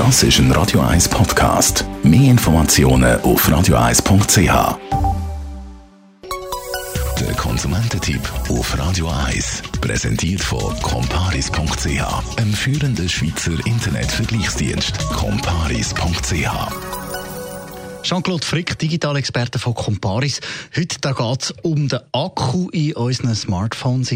Das ist ein Radio 1 Podcast. Mehr Informationen auf radio1.ch. Der Konsumententipp auf Radio 1 präsentiert von comparis.ch, einem führenden Schweizer Internetvergleichsdienst. comparis.ch Jean-Claude Frick, Digitalexperte von Comparis. Heute geht es um den Akku in unseren Smartphones.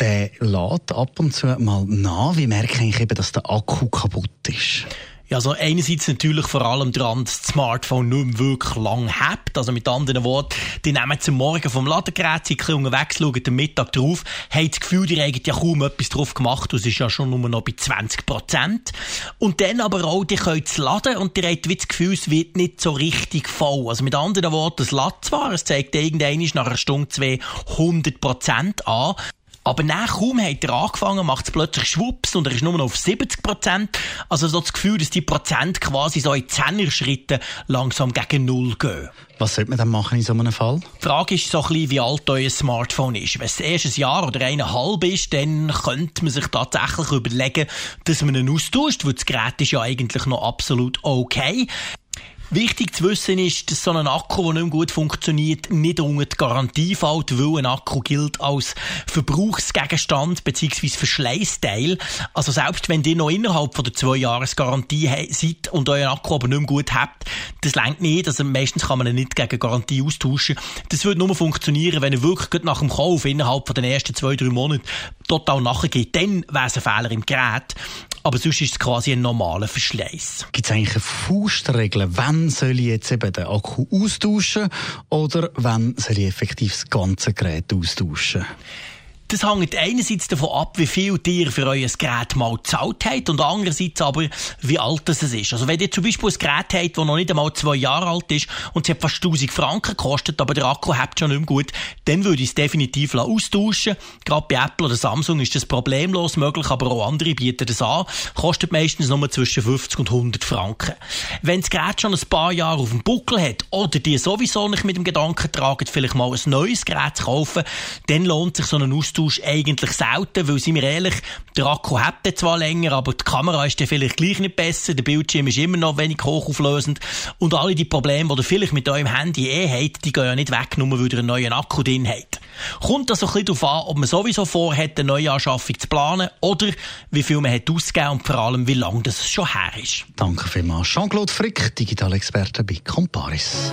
Der lädt ab und zu mal nach. Wie merke ich eben, dass der Akku kaputt ist? Also einerseits natürlich vor allem dran, dass das Smartphone nicht mehr wirklich lang hat. Also mit anderen Worten, die nehmen zum Morgen vom Ladegerät, sind unterwegs, schauen den Mittag drauf, haben das Gefühl, die haben ja kaum etwas drauf gemacht, das ist ja schon nur noch bei 20 Prozent. Und dann aber auch, die können es laden und die haben das Gefühl, es wird nicht so richtig voll. Also mit anderen Worten, es lädt zwar, es zeigt irgendwann nach einer Stunde zwei 100 Prozent an, aber nach kaum hat er angefangen, macht es plötzlich schwupps und er ist nur noch auf 70 Prozent. Also so das Gefühl, dass die Prozent quasi so in Zehner-Schritten langsam gegen Null gehen. Was sollte man dann machen in so einem Fall? Die Frage ist so ein bisschen, wie alt euer Smartphone ist. Wenn es erst ein Jahr oder eineinhalb ist, dann könnte man sich tatsächlich überlegen, dass man ihn austauscht, weil das Gerät ist ja eigentlich noch absolut okay. Wichtig zu wissen ist, dass so ein Akku, der nicht mehr gut funktioniert, nicht unter die Garantie fällt, weil ein Akku gilt als Verbrauchsgegenstand bzw. Verschleißteil. Also selbst wenn ihr noch innerhalb von der zwei Jahres Garantie seid und euer Akku aber nicht mehr gut habt, das längt nicht. Also meistens kann man ihn nicht gegen Garantie austauschen. Das würde nur funktionieren, wenn er wirklich nach dem Kauf innerhalb von den ersten zwei, drei Monaten total nachgeht. Dann wäre es ein Fehler im Gerät. Aber sonst ist es quasi ein normaler Verschleiß. Gibt es eigentlich eine Faustregel, wann soll ich jetzt eben den Akku austauschen oder wann soll ich effektiv das ganze Gerät austauschen? Das hängt einerseits davon ab, wie viel ihr für euer Gerät mal gezahlt habt und andererseits aber, wie alt es ist. Also wenn ihr zum Beispiel ein Gerät habt, das noch nicht einmal zwei Jahre alt ist und es hat fast 1000 Franken gekostet, aber der Akku habt schon nicht mehr gut, dann würde ich es definitiv austauschen. Gerade bei Apple oder Samsung ist das problemlos möglich, aber auch andere bieten das an. Kostet meistens nur zwischen 50 und 100 Franken. Wenn das Gerät schon ein paar Jahre auf dem Buckel hat oder die sowieso nicht mit dem Gedanken tragen, vielleicht mal ein neues Gerät zu kaufen, dann lohnt sich so ein Austausch Austausch eigentlich selten, weil, sind wir ehrlich, der Akku hat zwar länger, aber die Kamera ist dann vielleicht gleich nicht besser, der Bildschirm ist immer noch wenig hochauflösend und alle die Probleme, die ihr vielleicht mit eurem Handy eh habt, die gehen ja nicht weg, nur weil ihr einen neuen Akku drin habt. Kommt das so ein bisschen darauf an, ob man sowieso vorhat, eine neue Anschaffung zu planen oder wie viel man hat ausgegeben und vor allem, wie lange das schon her ist. Danke vielmals. Jean-Claude Frick, Digitalexperte bei Comparis.